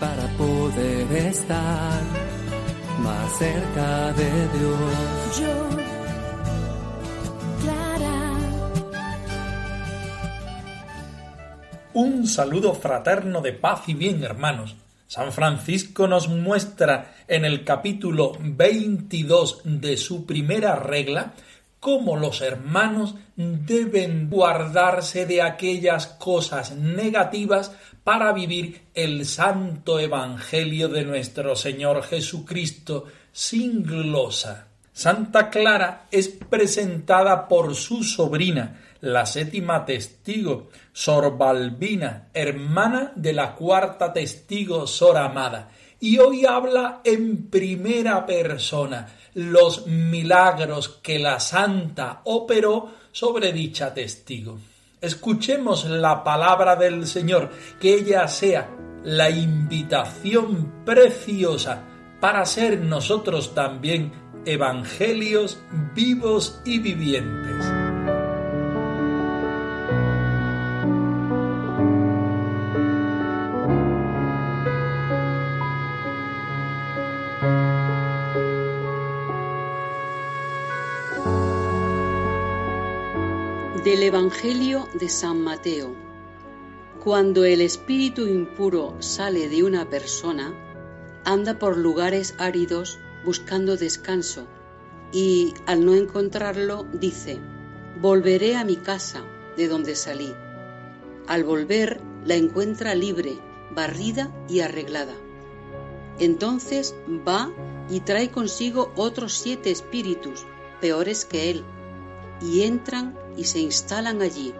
para poder estar más cerca de Dios. Yo, Clara. Un saludo fraterno de paz y bien, hermanos. San Francisco nos muestra en el capítulo 22 de su primera regla cómo los hermanos deben guardarse de aquellas cosas negativas para vivir el santo evangelio de nuestro Señor Jesucristo sin glosa. Santa Clara es presentada por su sobrina, la séptima testigo, Sor Balbina, hermana de la cuarta testigo, Sor Amada, y hoy habla en primera persona los milagros que la santa operó sobre dicha testigo. Escuchemos la palabra del Señor, que ella sea la invitación preciosa para ser nosotros también evangelios vivos y vivientes. Evangelio de San Mateo. Cuando el espíritu impuro sale de una persona, anda por lugares áridos buscando descanso y al no encontrarlo dice, volveré a mi casa de donde salí. Al volver la encuentra libre, barrida y arreglada. Entonces va y trae consigo otros siete espíritus, peores que él, y entran y se instalan allí.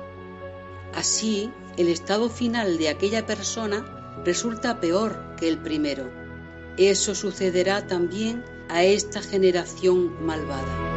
Así, el estado final de aquella persona resulta peor que el primero. Eso sucederá también a esta generación malvada.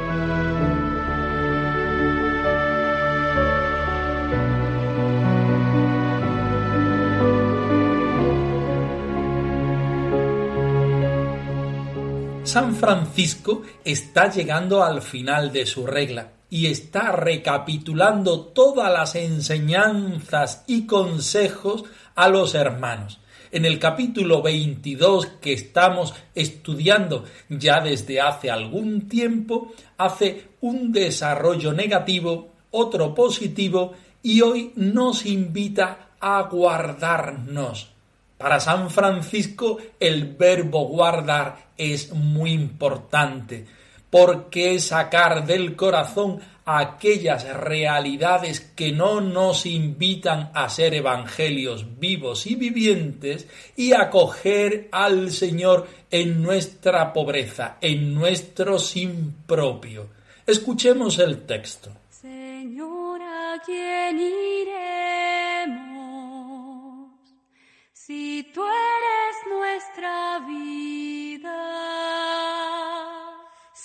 San Francisco está llegando al final de su regla y está recapitulando todas las enseñanzas y consejos a los hermanos. En el capítulo 22 que estamos estudiando ya desde hace algún tiempo, hace un desarrollo negativo, otro positivo y hoy nos invita a guardarnos. Para San Francisco el verbo guardar es muy importante porque sacar del corazón aquellas realidades que no nos invitan a ser evangelios vivos y vivientes y acoger al Señor en nuestra pobreza, en nuestro sin propio. Escuchemos el texto. Señor, ¿a quién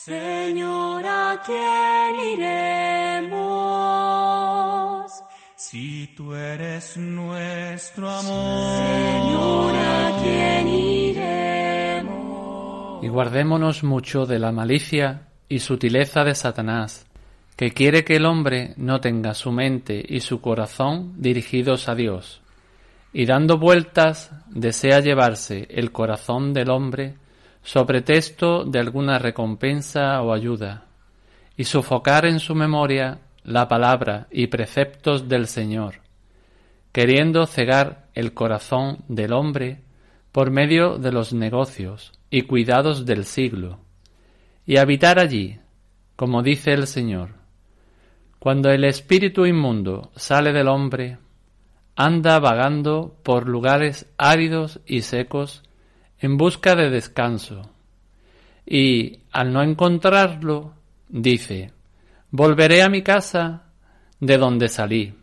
Señor, ¿a quién iremos? Si tú eres nuestro amor. Señor, ¿a quién iremos? Y guardémonos mucho de la malicia y sutileza de Satanás, que quiere que el hombre no tenga su mente y su corazón dirigidos a Dios, y dando vueltas desea llevarse el corazón del hombre sobre de alguna recompensa o ayuda, y sofocar en su memoria la palabra y preceptos del Señor, queriendo cegar el corazón del hombre por medio de los negocios y cuidados del siglo, y habitar allí, como dice el Señor. Cuando el espíritu inmundo sale del hombre, anda vagando por lugares áridos y secos en busca de descanso, y al no encontrarlo, dice, volveré a mi casa de donde salí.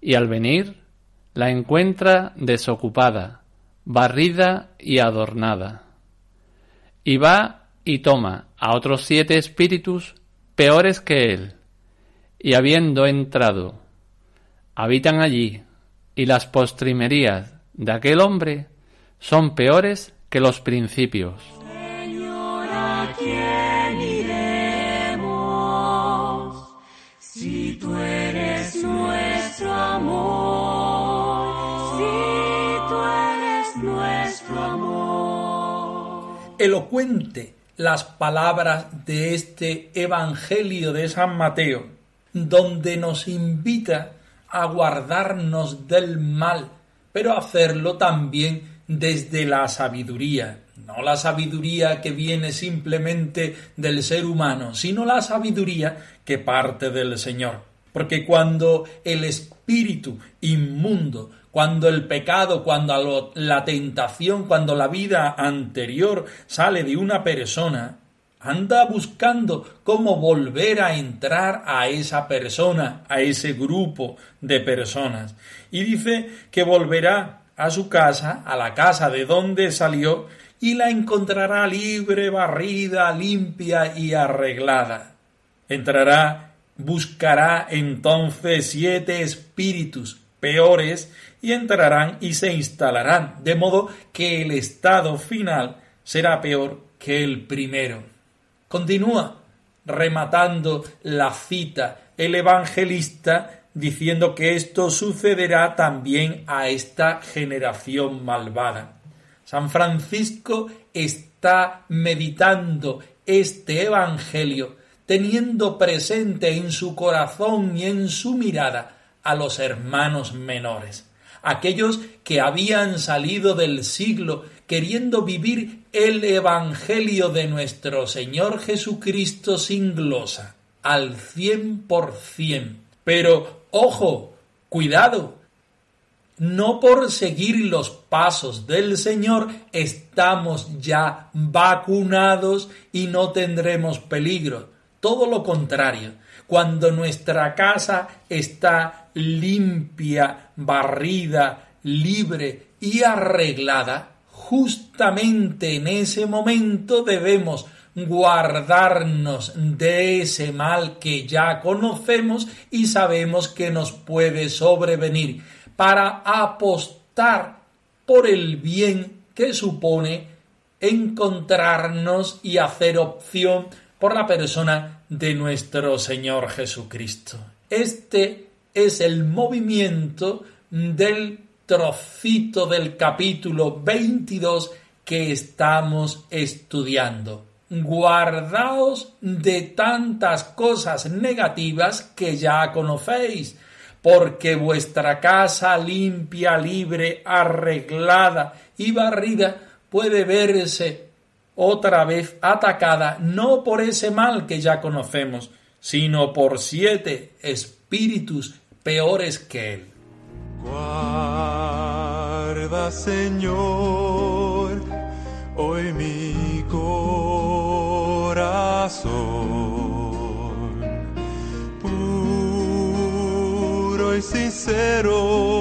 y al venir la encuentra desocupada, barrida y adornada. Y va y toma a otros siete espíritus peores que él, y habiendo entrado, habitan allí, y las postrimerías de aquel hombre son peores que los principios. Señor, ¿a quién iremos? Si tú eres nuestro amor, si tú eres nuestro amor. Elocuente las palabras de este Evangelio de San Mateo, donde nos invita a guardarnos del mal, pero hacerlo también desde la sabiduría, no la sabiduría que viene simplemente del ser humano, sino la sabiduría que parte del Señor. Porque cuando el espíritu inmundo, cuando el pecado, cuando la tentación, cuando la vida anterior sale de una persona, anda buscando cómo volver a entrar a esa persona, a ese grupo de personas. Y dice que volverá a su casa, a la casa de donde salió, y la encontrará libre, barrida, limpia y arreglada. Entrará, buscará entonces siete espíritus peores y entrarán y se instalarán, de modo que el estado final será peor que el primero. Continúa rematando la cita el evangelista diciendo que esto sucederá también a esta generación malvada. San Francisco está meditando este Evangelio, teniendo presente en su corazón y en su mirada a los hermanos menores, aquellos que habían salido del siglo queriendo vivir el Evangelio de nuestro Señor Jesucristo sin glosa, al cien por cien. Pero Ojo, cuidado. No por seguir los pasos del Señor estamos ya vacunados y no tendremos peligro. Todo lo contrario. Cuando nuestra casa está limpia, barrida, libre y arreglada, justamente en ese momento debemos guardarnos de ese mal que ya conocemos y sabemos que nos puede sobrevenir, para apostar por el bien que supone encontrarnos y hacer opción por la persona de nuestro Señor Jesucristo. Este es el movimiento del trocito del capítulo 22 que estamos estudiando guardaos de tantas cosas negativas que ya conocéis, porque vuestra casa limpia, libre, arreglada y barrida puede verse otra vez atacada no por ese mal que ya conocemos, sino por siete espíritus peores que él. Guarda, Señor, hoy mi puro y sincero,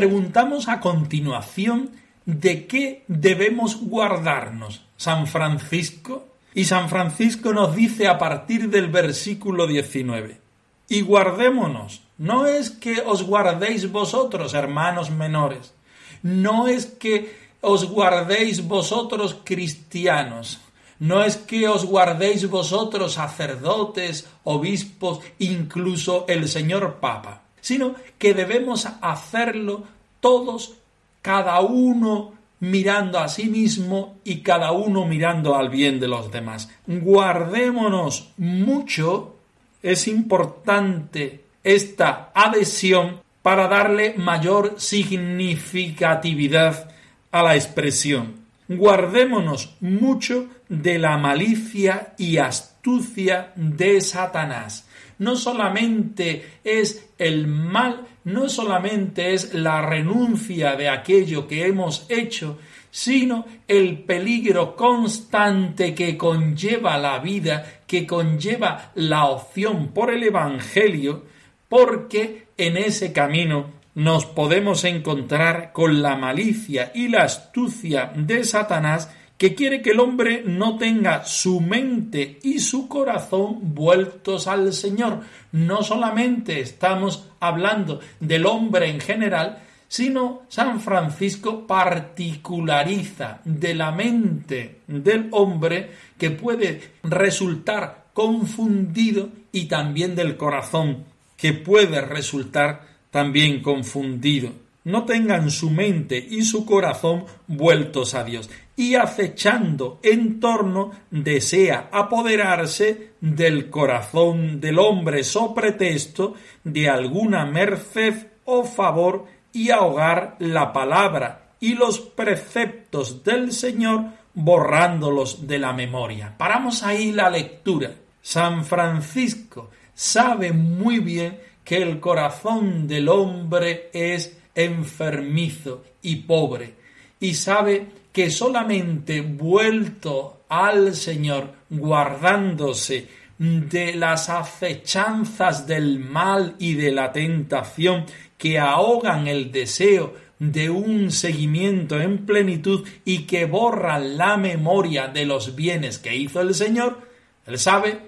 preguntamos a continuación de qué debemos guardarnos. San Francisco. Y San Francisco nos dice a partir del versículo 19. Y guardémonos. No es que os guardéis vosotros, hermanos menores. No es que os guardéis vosotros cristianos. No es que os guardéis vosotros sacerdotes, obispos, incluso el señor Papa, sino que debemos hacerlo todos, cada uno mirando a sí mismo y cada uno mirando al bien de los demás. Guardémonos mucho, es importante esta adhesión para darle mayor significatividad a la expresión. Guardémonos mucho de la malicia y astucia de Satanás. No solamente es el mal, no solamente es la renuncia de aquello que hemos hecho, sino el peligro constante que conlleva la vida, que conlleva la opción por el Evangelio, porque en ese camino nos podemos encontrar con la malicia y la astucia de Satanás que quiere que el hombre no tenga su mente y su corazón vueltos al Señor. No solamente estamos hablando del hombre en general, sino San Francisco particulariza de la mente del hombre que puede resultar confundido y también del corazón que puede resultar también confundido. No tengan su mente y su corazón vueltos a Dios y acechando en torno desea apoderarse del corazón del hombre so pretexto de alguna merced o favor y ahogar la palabra y los preceptos del Señor borrándolos de la memoria. Paramos ahí la lectura. San Francisco sabe muy bien que el corazón del hombre es enfermizo y pobre y sabe que solamente vuelto al Señor, guardándose de las acechanzas del mal y de la tentación que ahogan el deseo de un seguimiento en plenitud y que borran la memoria de los bienes que hizo el Señor, él sabe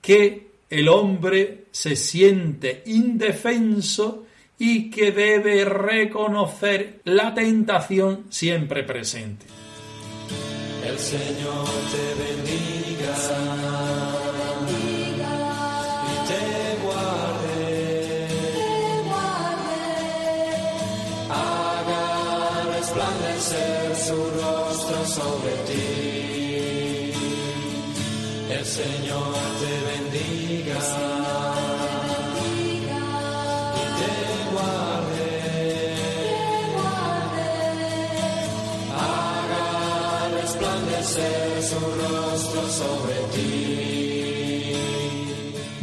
que el hombre se siente indefenso y que debe reconocer la tentación siempre presente. El Señor te bendiga. y te guarde. Haga resplandecer su rostro sobre ti. El Señor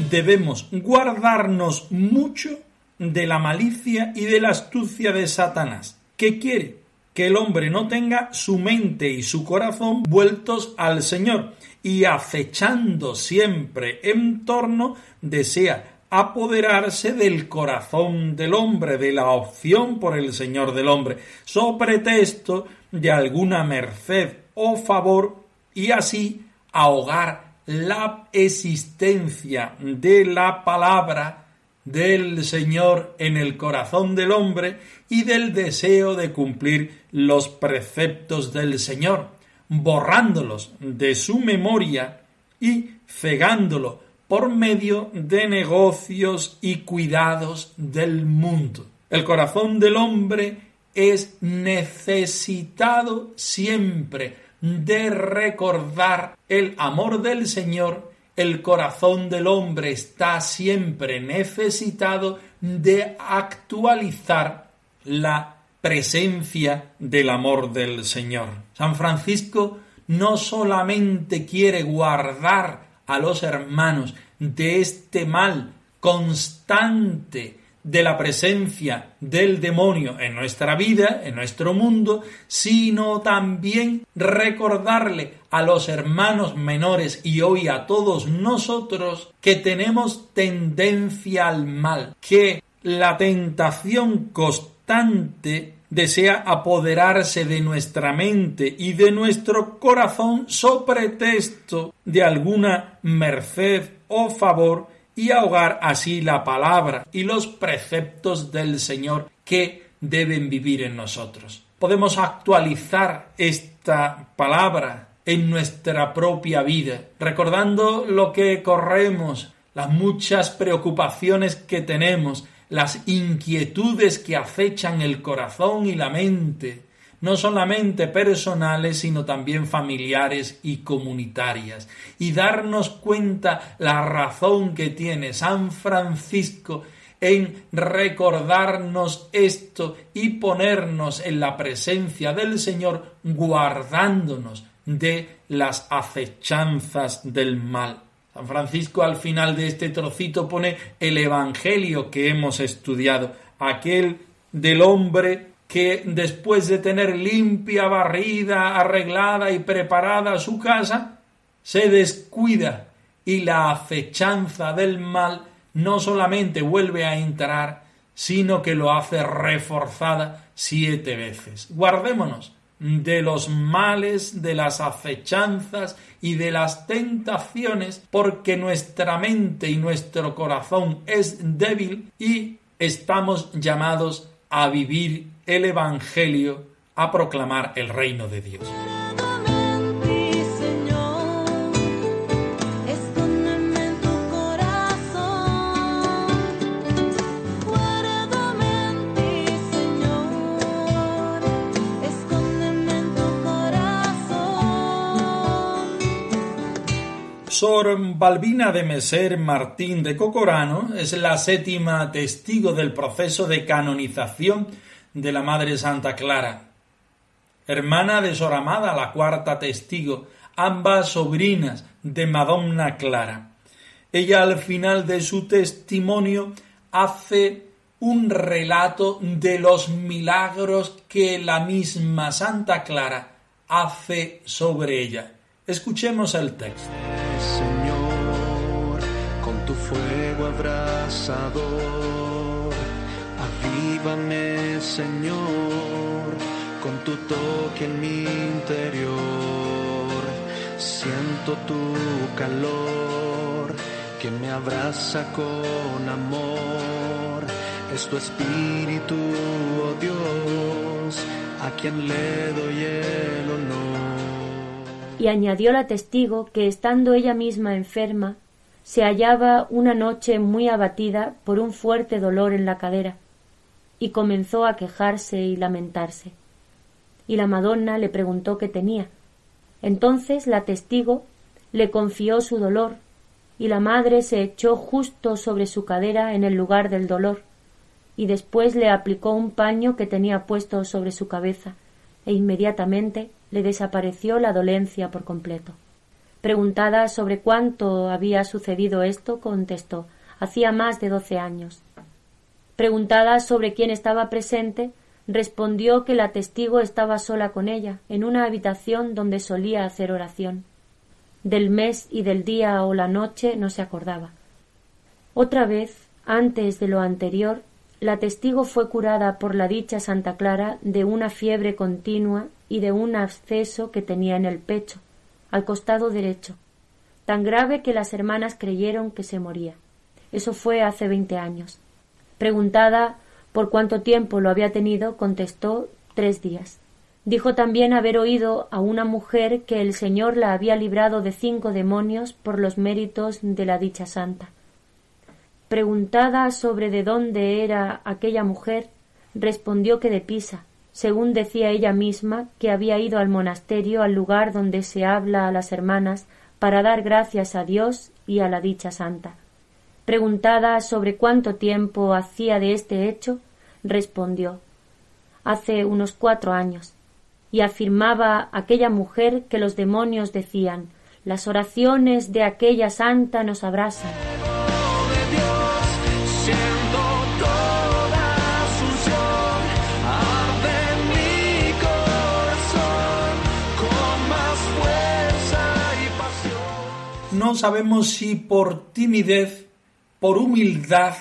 Debemos guardarnos mucho de la malicia y de la astucia de Satanás, que quiere que el hombre no tenga su mente y su corazón vueltos al Señor, y acechando siempre en torno desea apoderarse del corazón del hombre, de la opción por el Señor del hombre, so pretexto de alguna merced o favor, y así ahogar la existencia de la palabra del Señor en el corazón del hombre y del deseo de cumplir los preceptos del Señor, borrándolos de su memoria y cegándolo por medio de negocios y cuidados del mundo. El corazón del hombre es necesitado siempre de recordar el amor del Señor el corazón del hombre está siempre necesitado de actualizar la presencia del amor del Señor. San Francisco no solamente quiere guardar a los hermanos de este mal constante de la presencia del demonio en nuestra vida, en nuestro mundo, sino también recordarle a los hermanos menores y hoy a todos nosotros que tenemos tendencia al mal, que la tentación constante desea apoderarse de nuestra mente y de nuestro corazón so pretexto de alguna merced o favor y ahogar así la palabra y los preceptos del Señor que deben vivir en nosotros. Podemos actualizar esta palabra en nuestra propia vida, recordando lo que corremos, las muchas preocupaciones que tenemos, las inquietudes que acechan el corazón y la mente, no solamente personales, sino también familiares y comunitarias, y darnos cuenta la razón que tiene San Francisco en recordarnos esto y ponernos en la presencia del Señor guardándonos de las acechanzas del mal. San Francisco al final de este trocito pone el Evangelio que hemos estudiado, aquel del hombre que después de tener limpia, barrida, arreglada y preparada su casa, se descuida y la acechanza del mal no solamente vuelve a entrar, sino que lo hace reforzada siete veces. Guardémonos de los males, de las acechanzas y de las tentaciones, porque nuestra mente y nuestro corazón es débil y estamos llamados a vivir el Evangelio, a proclamar el reino de Dios. Sor Balbina de Meser Martín de Cocorano es la séptima testigo del proceso de canonización de la Madre Santa Clara. Hermana de Sor Amada, la cuarta testigo, ambas sobrinas de Madonna Clara. Ella al final de su testimonio hace un relato de los milagros que la misma Santa Clara hace sobre ella. Escuchemos el texto. Señor, con tu fuego abrasador, avívame, Señor, con tu toque en mi interior. Siento tu calor que me abraza con amor. Es tu espíritu, oh Dios, a quien le doy el honor y añadió la testigo que estando ella misma enferma, se hallaba una noche muy abatida por un fuerte dolor en la cadera, y comenzó a quejarse y lamentarse. Y la Madonna le preguntó qué tenía. Entonces la testigo le confió su dolor, y la madre se echó justo sobre su cadera en el lugar del dolor, y después le aplicó un paño que tenía puesto sobre su cabeza, e inmediatamente le desapareció la dolencia por completo. Preguntada sobre cuánto había sucedido esto, contestó hacía más de doce años. Preguntada sobre quién estaba presente, respondió que la testigo estaba sola con ella, en una habitación donde solía hacer oración. Del mes y del día o la noche no se acordaba. Otra vez, antes de lo anterior, la testigo fue curada por la dicha Santa Clara de una fiebre continua y de un absceso que tenía en el pecho, al costado derecho, tan grave que las hermanas creyeron que se moría. Eso fue hace veinte años. Preguntada por cuánto tiempo lo había tenido, contestó tres días. Dijo también haber oído a una mujer que el Señor la había librado de cinco demonios por los méritos de la dicha santa. Preguntada sobre de dónde era aquella mujer, respondió que de Pisa, según decía ella misma, que había ido al monasterio, al lugar donde se habla a las hermanas, para dar gracias a Dios y a la dicha santa. Preguntada sobre cuánto tiempo hacía de este hecho, respondió hace unos cuatro años, y afirmaba aquella mujer que los demonios decían las oraciones de aquella santa nos abrasan. No sabemos si por timidez, por humildad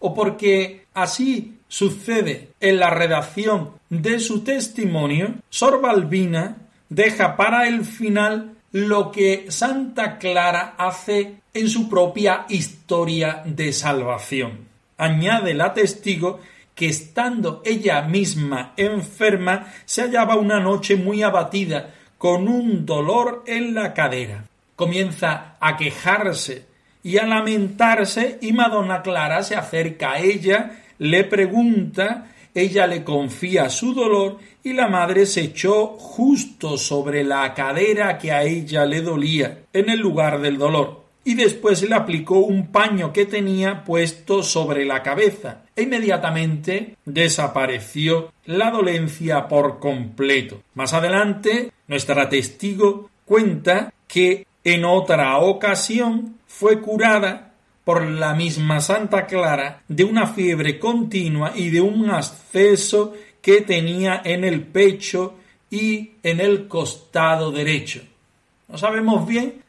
o porque así sucede en la redacción de su testimonio, Sor Balbina deja para el final lo que Santa Clara hace en su propia historia de salvación. Añade la testigo que estando ella misma enferma, se hallaba una noche muy abatida, con un dolor en la cadera comienza a quejarse y a lamentarse y Madonna Clara se acerca a ella, le pregunta, ella le confía su dolor y la madre se echó justo sobre la cadera que a ella le dolía, en el lugar del dolor. y después le aplicó un paño que tenía puesto sobre la cabeza e inmediatamente desapareció la dolencia por completo. Más adelante, nuestra testigo cuenta que en otra ocasión fue curada por la misma Santa Clara de una fiebre continua y de un acceso que tenía en el pecho y en el costado derecho. No sabemos bien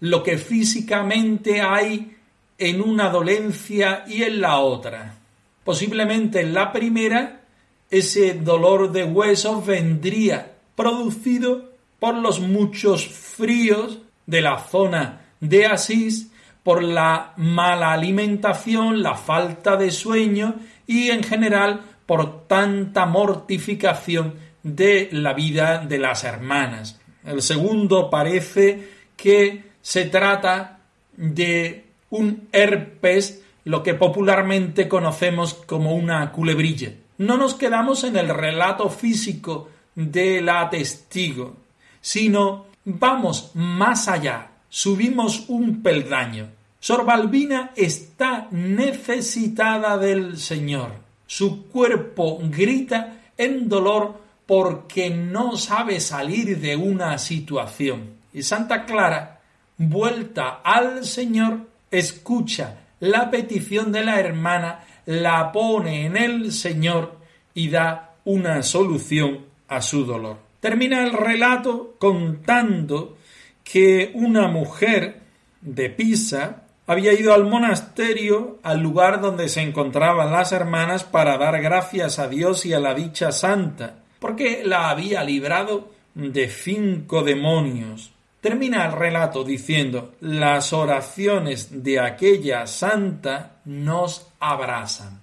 lo que físicamente hay en una dolencia y en la otra. Posiblemente en la primera ese dolor de huesos vendría producido por los muchos fríos de la zona de Asís, por la mala alimentación, la falta de sueño y en general por tanta mortificación de la vida de las hermanas. El segundo parece que se trata de un herpes, lo que popularmente conocemos como una culebrilla. No nos quedamos en el relato físico de la testigo, sino vamos más allá, subimos un peldaño. Sor Balbina está necesitada del Señor. Su cuerpo grita en dolor porque no sabe salir de una situación. Y Santa Clara vuelta al Señor, escucha la petición de la hermana, la pone en el Señor y da una solución a su dolor. Termina el relato contando que una mujer de Pisa había ido al monasterio, al lugar donde se encontraban las hermanas, para dar gracias a Dios y a la dicha santa, porque la había librado de cinco demonios. Termina el relato diciendo, las oraciones de aquella santa nos abrasan.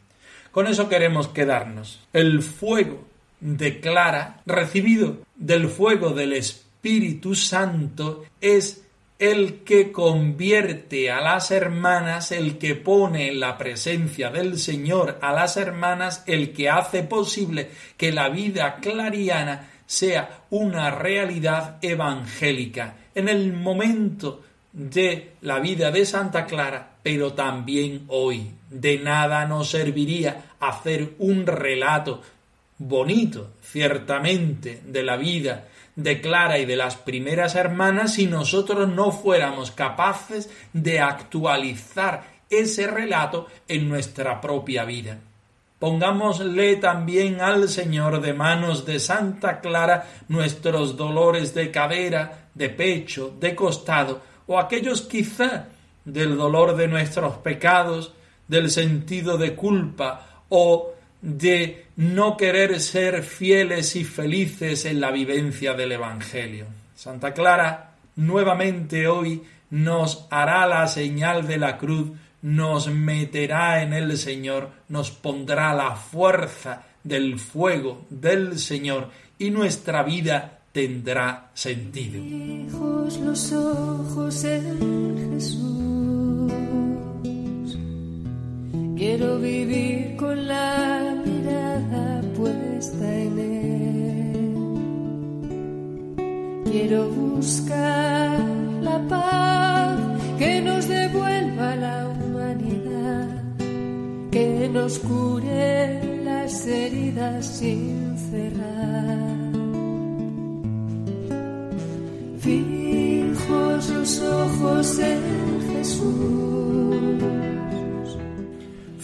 Con eso queremos quedarnos. El fuego de Clara, recibido del fuego del Espíritu Santo, es el que convierte a las hermanas, el que pone en la presencia del Señor a las hermanas, el que hace posible que la vida clariana sea una realidad evangélica en el momento de la vida de Santa Clara, pero también hoy. De nada nos serviría hacer un relato bonito, ciertamente, de la vida de Clara y de las primeras hermanas si nosotros no fuéramos capaces de actualizar ese relato en nuestra propia vida. Pongámosle también al Señor de manos de Santa Clara nuestros dolores de cadera, de pecho, de costado, o aquellos quizá del dolor de nuestros pecados, del sentido de culpa o de no querer ser fieles y felices en la vivencia del Evangelio. Santa Clara nuevamente hoy nos hará la señal de la cruz nos meterá en el Señor, nos pondrá la fuerza del fuego del Señor y nuestra vida tendrá sentido. Los ojos en Jesús. Quiero vivir con la mirada puesta en Él. Quiero buscar la paz que nos devuelva la que nos cure las heridas sin cerrar. Fijos los ojos en Jesús.